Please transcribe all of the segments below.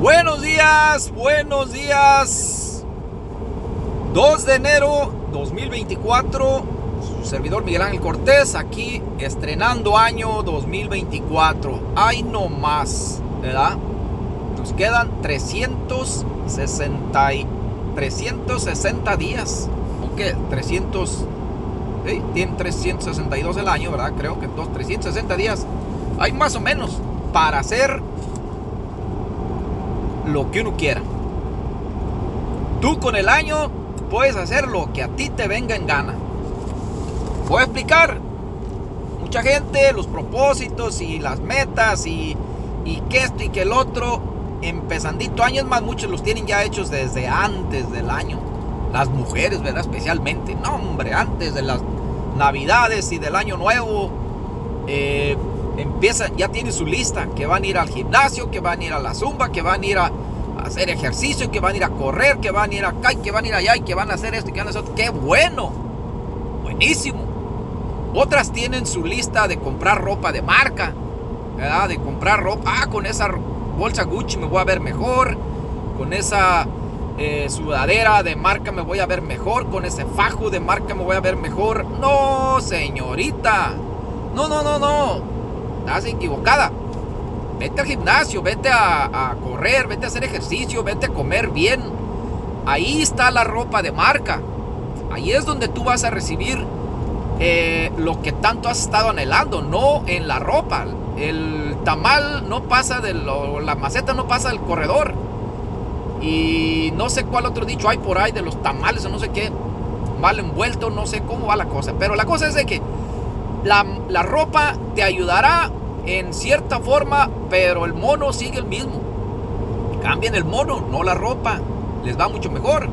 Buenos días, buenos días. 2 de enero 2024. Su servidor Miguel Ángel Cortés aquí estrenando año 2024. Ay no más, ¿verdad? Nos quedan 360, 360 días. ¿O qué? 300. ¿sí? Tiene 362 el año, ¿verdad? Creo que dos, 360 días. Hay más o menos para hacer lo que uno quiera. Tú con el año puedes hacer lo que a ti te venga en gana. Voy a explicar. Mucha gente, los propósitos y las metas y, y que esto y que el otro, empezandito años más, muchos los tienen ya hechos desde antes del año. Las mujeres, ¿verdad? Especialmente. No, hombre, antes de las navidades y del año nuevo. Eh, empiezan, ya tienen su lista, que van a ir al gimnasio, que van a ir a la zumba, que van a ir a, a hacer ejercicio, que van a ir a correr, que van a ir acá, y que van a ir allá, y que van a hacer esto, y que van a hacer otro. ¡Qué bueno! Buenísimo. Otras tienen su lista de comprar ropa de marca, ¿verdad? De comprar ropa. Ah, con esa bolsa Gucci me voy a ver mejor. Con esa eh, sudadera de marca me voy a ver mejor. Con ese fajo de marca me voy a ver mejor. No, señorita. No, no, no, no. Estás equivocada. Vete al gimnasio, vete a, correr, vete a hacer ejercicio, vete a comer bien. Ahí está la ropa de marca. Ahí es donde tú vas a recibir eh, lo que tanto has estado anhelando, no en la ropa. El tamal no pasa de lo, la maceta no pasa del corredor. Y no sé cuál otro dicho hay por ahí de los tamales o no sé qué. Mal envuelto, no sé cómo va la cosa. Pero la cosa es de que la, la ropa te ayudará en cierta forma, pero el mono sigue el mismo. Cambien el mono, no la ropa. Les va mucho mejor.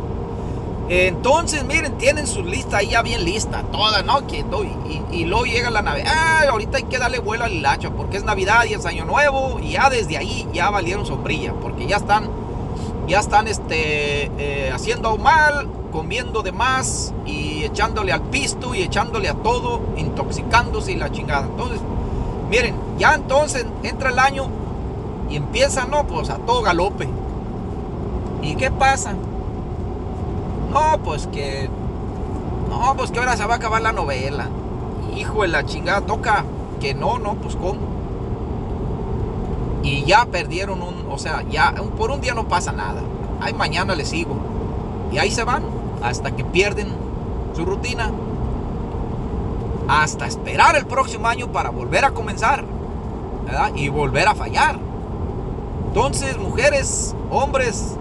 Entonces, miren, tienen su lista ahí ya bien lista, toda, ¿no? Que, y, y, luego llega la Navidad. Ah, ahorita hay que darle vuelo al hilacho porque es Navidad y es Año Nuevo. Y ya desde ahí ya valieron sombrilla, porque ya están, ya están este, eh, haciendo mal, comiendo de más y echándole al pisto y echándole a todo, intoxicándose y la chingada. Entonces, miren, ya entonces entra el año y empieza, no, pues a todo galope. ¿Y qué pasa? No, pues que. No, pues que ahora se va a acabar la novela. Hijo de la chingada, toca que no, no, pues cómo. Y ya perdieron un. O sea, ya por un día no pasa nada. Ay, mañana le sigo. Y ahí se van hasta que pierden su rutina. Hasta esperar el próximo año para volver a comenzar. Y volver a fallar. Entonces, mujeres, hombres,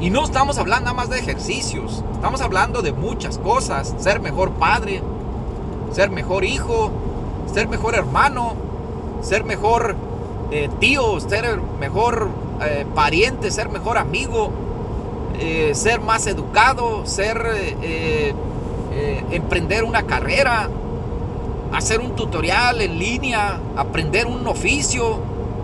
y no estamos hablando nada más de ejercicios, estamos hablando de muchas cosas. Ser mejor padre, ser mejor hijo, ser mejor hermano, ser mejor eh, tío, ser mejor eh, pariente, ser mejor amigo, eh, ser más educado, ser emprender una carrera, hacer un tutorial en línea, aprender un oficio,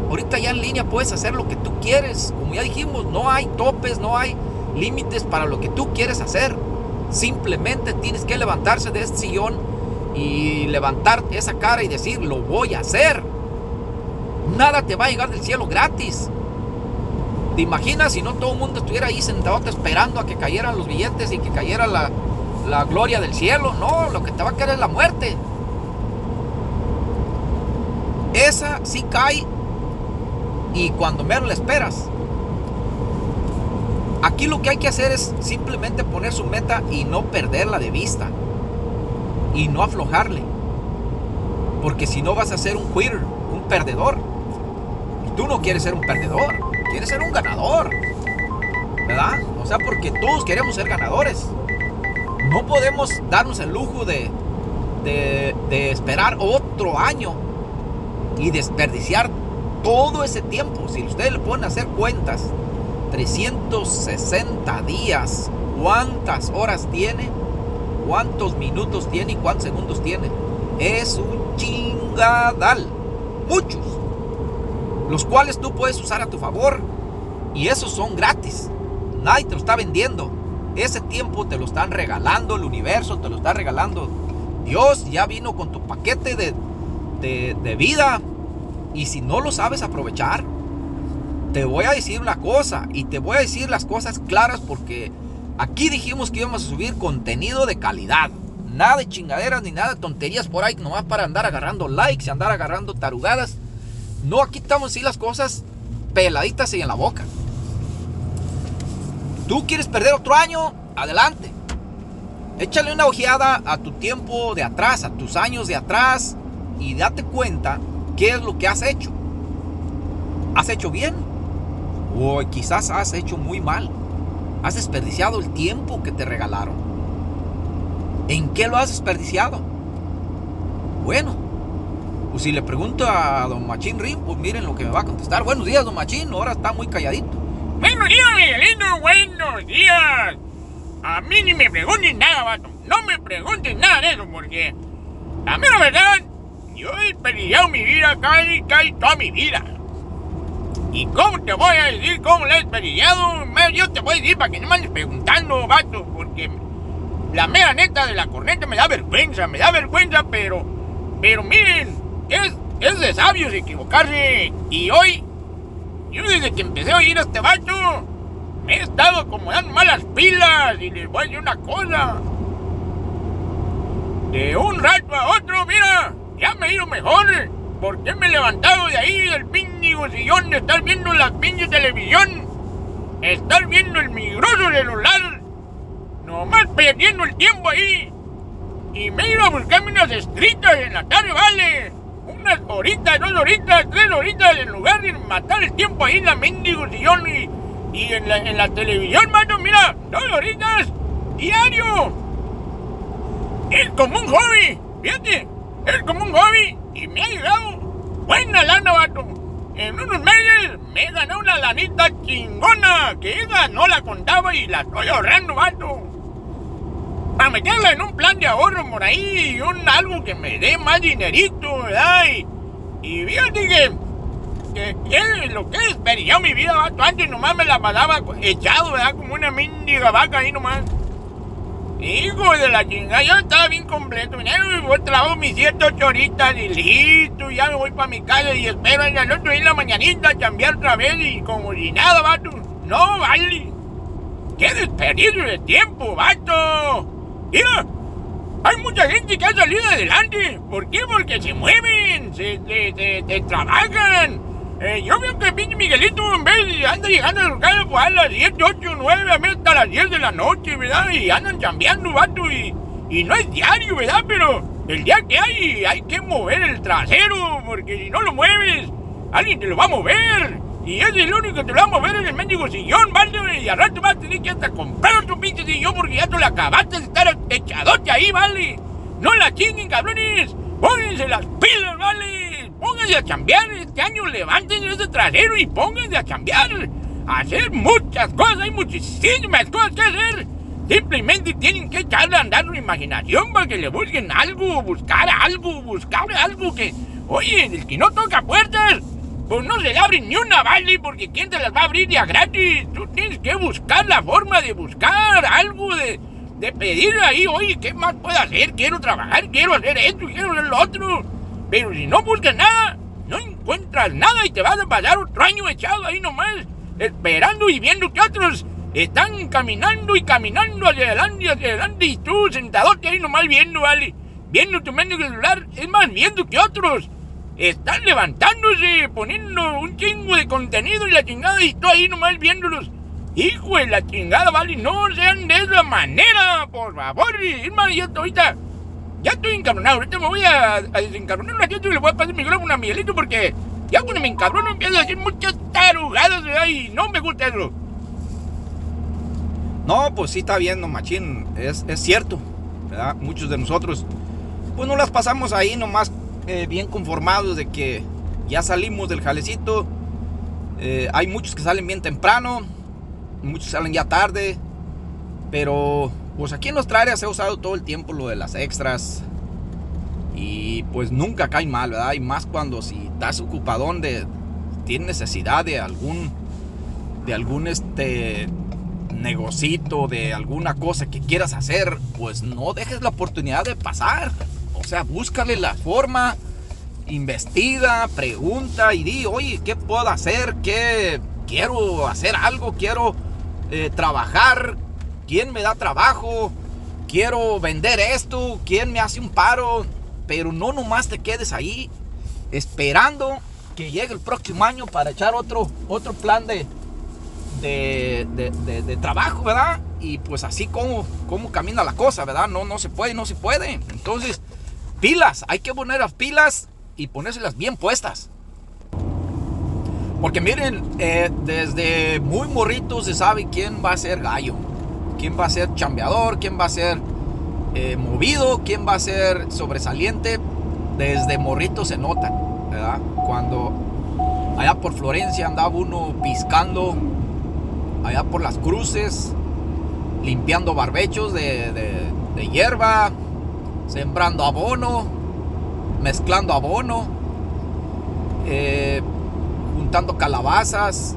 Ahorita ya en línea puedes hacer lo que tú quieres. Como ya dijimos, no hay topes, no hay límites para lo que tú quieres hacer. Simplemente tienes que levantarse de este sillón y levantar esa cara y decir, lo voy a hacer. Nada te va a llegar del cielo gratis. ¿Te imaginas si no todo el mundo estuviera ahí sentado esperando a que cayeran los billetes y que cayera la, la gloria del cielo? No, lo que te va a caer es la muerte. Esa sí cae y cuando menos la esperas. Aquí lo que hay que hacer es simplemente poner su meta y no perderla de vista. Y no aflojarle. Porque si no vas a ser un quitter, un perdedor. Y tú no quieres ser un perdedor, quieres ser un ganador. ¿Verdad? O sea, porque todos queremos ser ganadores. No podemos darnos el lujo de, de, de esperar otro año y desperdiciar todo ese tiempo, si ustedes le pueden hacer cuentas, 360 días, ¿cuántas horas tiene? ¿Cuántos minutos tiene y cuántos segundos tiene? Es un chingadal. Muchos. Los cuales tú puedes usar a tu favor. Y esos son gratis. Nadie te lo está vendiendo. Ese tiempo te lo están regalando el universo, te lo está regalando Dios. Ya vino con tu paquete de, de, vida y si no lo sabes aprovechar, te voy a decir una cosa y te voy a decir las cosas claras porque aquí dijimos que íbamos a subir contenido de calidad. Nada de chingaderas ni nada de tonterías por ahí, nomás para andar agarrando likes y andar agarrando tarugadas. No, aquí estamos las cosas peladitas y en la boca. ¿Tú quieres perder otro año? Adelante. Échale una ojeada a tu tiempo de atrás, a tus años de atrás y date cuenta qué es lo que has hecho. ¿Has hecho bien? O quizás has hecho muy mal. Has desperdiciado el tiempo que te regalaron. ¿En qué lo has desperdiciado? Bueno, pues si le pregunto a don Machín Rim, pues miren lo que me va a contestar. Buenos días, don Machín, ahora está muy calladito. Buenos días, Miguelito, buenos días. A mí ni me pregunten nada, vato. No me pregunten nada de eso, porque a mí la verdad, yo he desperdiciado mi vida casi, casi toda mi vida. ¿Y cómo te voy a decir cómo la he desperdiciado? Yo te voy a decir para que no me andes preguntando, vato, porque la mera neta de la corneta me da vergüenza, me da vergüenza, pero, pero miren, es, es de sabios equivocarse. Y hoy, yo desde que empecé a oír a este vato, me he estado acomodando malas pilas y les voy a decir una cosa. De un rato a otro, mira, ya me he ido mejor. Porque me he levantado de ahí del pindigo sillón de estar viendo la pinche televisión, estar viendo el migroso celular, nomás perdiendo el tiempo ahí. Y me he ido a buscarme unas estritas en la tarde, vale. Unas horitas, dos horitas, tres horitas, en lugar de matar el tiempo ahí en la mendigo sillón y, y en, la, en la televisión, mano, mira, dos horitas diario. Es como un hobby, fíjate, es como un hobby y me ha llegado buena lana, vato. En unos meses me ganado una lanita chingona que esa no la contaba y la estoy ahorrando, vato. Para meterla en un plan de ahorro por ahí y un algo que me dé más dinerito, ¿verdad? Y, y fíjate que, que, lo que he desperdiciado mi vida, vato, antes nomás me la pasaba echado, ¿verdad? Como una mendiga vaca ahí nomás. Hijo de la chingada, yo estaba bien completo. Mira, yo trabajo mis 7, 8 horitas y listo. Ya me voy para mi casa y espero el otro día en la mañanita cambiar otra vez y como si nada, vato. No vale. ¡Qué desperdicio de tiempo, vato! Mira, hay mucha gente que ha salido adelante. ¿Por qué? Porque se mueven, se, se, se, trabajan. Eh, yo veo que pinche Miguelito en vez de anda llegando a su casa pues a las 7, 8, 9, a veces hasta las 10 de la noche, ¿verdad? Y andan chambeando, vato, y, y no es diario, ¿verdad? Pero el día que hay, hay que mover el trasero, porque si no lo mueves, alguien te lo va a mover. Y ese es el único que te lo va a mover en el mendigo sillón, ¿vale? Y al rato vas a tener que hasta comprar otro pinche sillón porque ya te lo acabaste de estar echadote ahí, ¿vale? No la chinguen, cabrones. Pónganse las pilas, ¿vale? Pónganse a chambear este año, levanten ese trasero y pónganse a chambear. A hacer muchas cosas, hay muchísimas cosas que hacer. Simplemente tienen que echarle a andar su imaginación para que le busquen algo, buscar algo, buscar algo que... Oye, el que no toca puertas, pues no se le abre ni una, ¿vale? Porque ¿quién te las va a abrir ya gratis? Tú tienes que buscar la forma de buscar algo, de, de pedir ahí, oye, ¿qué más puedo hacer? Quiero trabajar, quiero hacer esto, quiero hacer lo otro. Pero si no buscas nada, no encuentras nada y te vas a pasar otro año echado ahí nomás, esperando y viendo que otros están caminando y caminando hacia adelante, hacia adelante, y tú sentadote ahí nomás viendo, ¿vale? Viendo tu mendigo celular, es más, viendo que otros están levantándose, poniendo un chingo de contenido y la chingada, y tú ahí nomás viéndolos. Hijo de la chingada, ¿vale? No sean de esa manera, por favor. Más, yo ahorita ya estoy encabronado. Ahorita me voy a, a desencabronar un ratito y le voy a pasar el micrófono a Miguelito porque ya cuando me encabrono empiezo a decir muchas tarugadas ¿verdad? y no me gusta eso. No, pues sí está bien, no machín. Es, es cierto, ¿verdad? Muchos de nosotros, pues no las pasamos ahí nomás eh, bien conformados de que ya salimos del jalecito. Eh, hay muchos que salen bien temprano, muchos salen ya tarde, pero pues aquí en nuestra se ha usado todo el tiempo lo de las extras. Y pues nunca cae mal, ¿verdad? Y más cuando si estás ocupadón de. Tienes necesidad de algún. De algún este. Negocito, de alguna cosa que quieras hacer. Pues no dejes la oportunidad de pasar. O sea, búscale la forma. Investiga, pregunta y di, oye, ¿qué puedo hacer? ¿Qué, quiero hacer algo, quiero eh, trabajar, ¿quién me da trabajo? Quiero vender esto, ¿quién me hace un paro? Pero no nomás te quedes ahí esperando que llegue el próximo año para echar otro, otro plan de, de, trabajo, ¿verdad? Y pues así como, como camina la cosa, ¿verdad? No, no se puede, no se puede. Entonces, pilas, hay que poner las pilas y ponérselas bien puestas. Porque miren, eh, desde muy morritos se sabe quién va a ser gallo, quién va a ser chambeador, quién va a ser eh, movido, quién va a ser sobresaliente. Desde morrito se nota, ¿verdad? Cuando allá por Florencia andaba uno piscando, allá por las cruces, limpiando barbechos de, hierba, sembrando abono, mezclando abono, eh, juntando calabazas,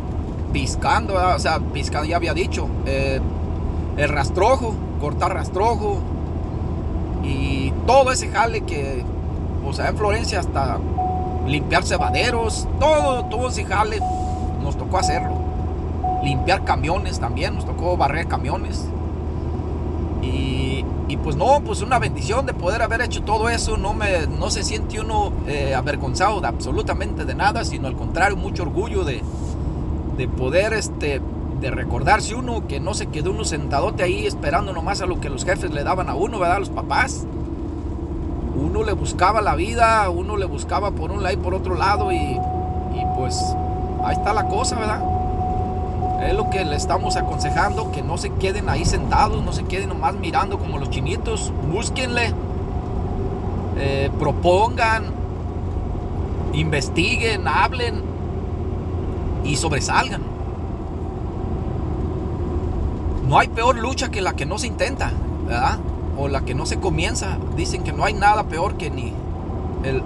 piscando, o sea, piscando ya había dicho, eh, el rastrojo, cortar rastrojo y todo ese jale que, o sea, en Florencia hasta limpiar cebaderos, todo, todo ese jale nos tocó hacerlo. Limpiar camiones también, nos tocó barrer camiones. Y, y, pues no, pues una bendición de poder haber hecho todo eso. No, me, no se siente uno eh, avergonzado de absolutamente de nada, sino al contrario, mucho orgullo de, de poder, este, de recordarse uno que no se quedó uno sentadote ahí esperando nomás a lo que los jefes le daban a uno, ¿verdad? Los papás uno le buscaba la vida, uno le buscaba por un lado y por otro lado y, pues ahí está la cosa, ¿verdad? Es lo que le estamos aconsejando, que no se queden ahí sentados, no se queden nomás mirando como los chinitos, búsquenle, eh, propongan, investiguen, hablen y sobresalgan. No hay peor lucha que la que no se intenta, ¿verdad? o la que no se comienza. Dicen que no hay nada peor que ni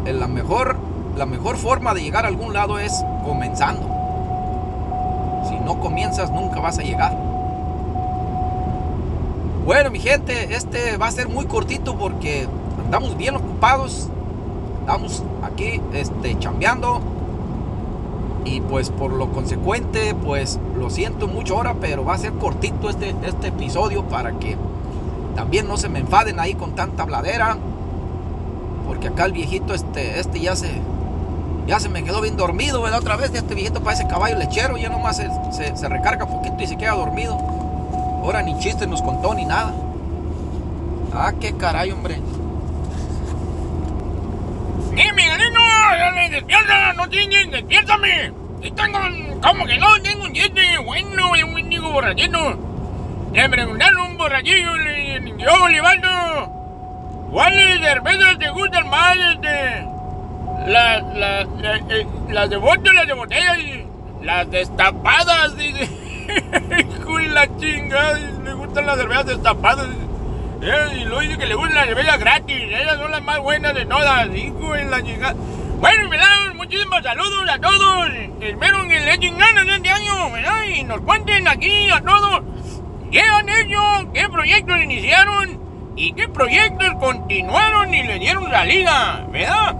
la, mejor, la mejor forma de llegar a algún lado es comenzando. Si no comienzas nunca vas a llegar. Bueno mi gente, este va a ser muy cortito porque andamos bien ocupados. Estamos aquí este, chambeando. Y pues por lo consecuente, pues lo siento mucho ahora, pero va a ser cortito este, este episodio para que también no se me enfaden ahí con tanta bladera. Porque acá el viejito este, este ya se, ya se me quedó bien dormido, ¿verdad? Otra vez, este viejito parece caballo lechero, ya nomás se, se, recarga poquito y se queda dormido. Ahora ni chiste nos contó ni nada. Ah, qué caray, hombre. ¡Eh, Miguelino! ¡Despierta! ¡No tienes! ¡Despiértame! Tengo, ¿cómo que no? Tengo un diente bueno y un mendigo borrachito. Le preguntaron un borrachillo y yo, Libaldo, ¿cuáles cervezas te gustan más? Este? Las la, la, eh, las de bote, las de botella las destapadas, dice. Hijo y la chingada, le gustan las cervezas destapadas. Eh, y luego dice que le gustan las cervezas gratis, ellas son las más buenas de todas, hijo y la chingada. Bueno, me dan muchísimos saludos a todos. Espero que le echen ganas este año, ¿verdad? Y nos cuenten aquí a todos ¿Qué han hecho? ¿Qué proyectos iniciaron? ¿Y qué proyectos continuaron y le dieron salida? ¿Verdad?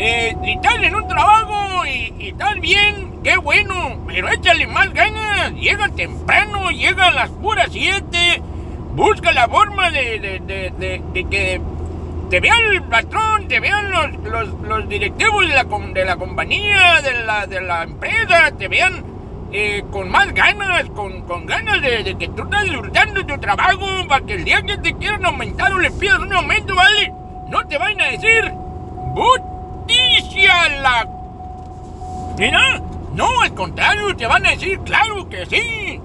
Eh, en un trabajo y, y, bien, qué bueno, pero échale más ganas. Llega temprano, llega a las puras 7. Busca la forma de, que te vean el patrón, te vean los, directivos de la, de la compañía, de la, de la empresa, te vean eh, con más ganas, con, ganas de, que tú estás disfrutando tu trabajo para que el día que te quieran aumentar o le pidas un aumento, ¿vale? No te vayan a decir, ¡Buticia la... Mira, no, al contrario, te van a decir, claro que sí,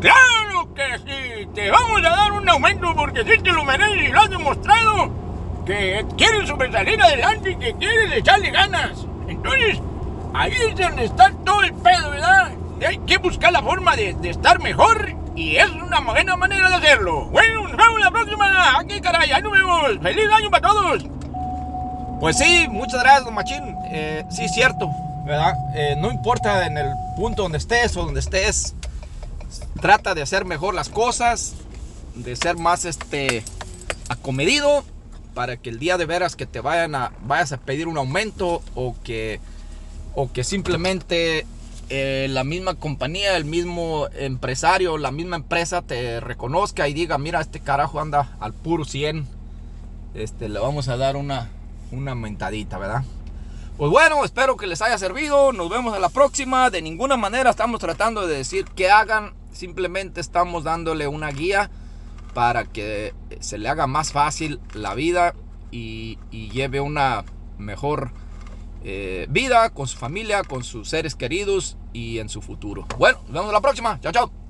claro que sí, te vamos a dar un aumento porque sí te lo mereces y lo has demostrado, que quieres sobresalir adelante y que quieres echarle ganas. Entonces, ahí es donde está todo el pedo, ¿verdad? hay que buscar la forma de, estar mejor y es una buena manera de hacerlo. Bueno, nos vemos la próxima. Aquí, caray, ahí nos vemos. ¡Feliz año para todos! Pues sí, muchas gracias, don Machín. Eh, sí, cierto, ¿verdad? Eh, no importa en el punto donde estés o donde estés, trata de hacer mejor las cosas, de ser más este acomedido para que el día de veras que te vayan a vayas a pedir un aumento o que o que simplemente eh, la misma compañía, el mismo empresario, la misma empresa te reconozca y diga, mira, este carajo anda al puro 100, este, le vamos a dar una, una mentadita, ¿verdad? Pues bueno, espero que les haya servido. Nos vemos en la próxima. De ninguna manera estamos tratando de decir que hagan. Simplemente estamos dándole una guía para que se le haga más fácil la vida y, lleve una mejor eh, vida con su familia, con sus seres queridos y en su futuro. Bueno, nos vemos en la próxima. Chao, chao.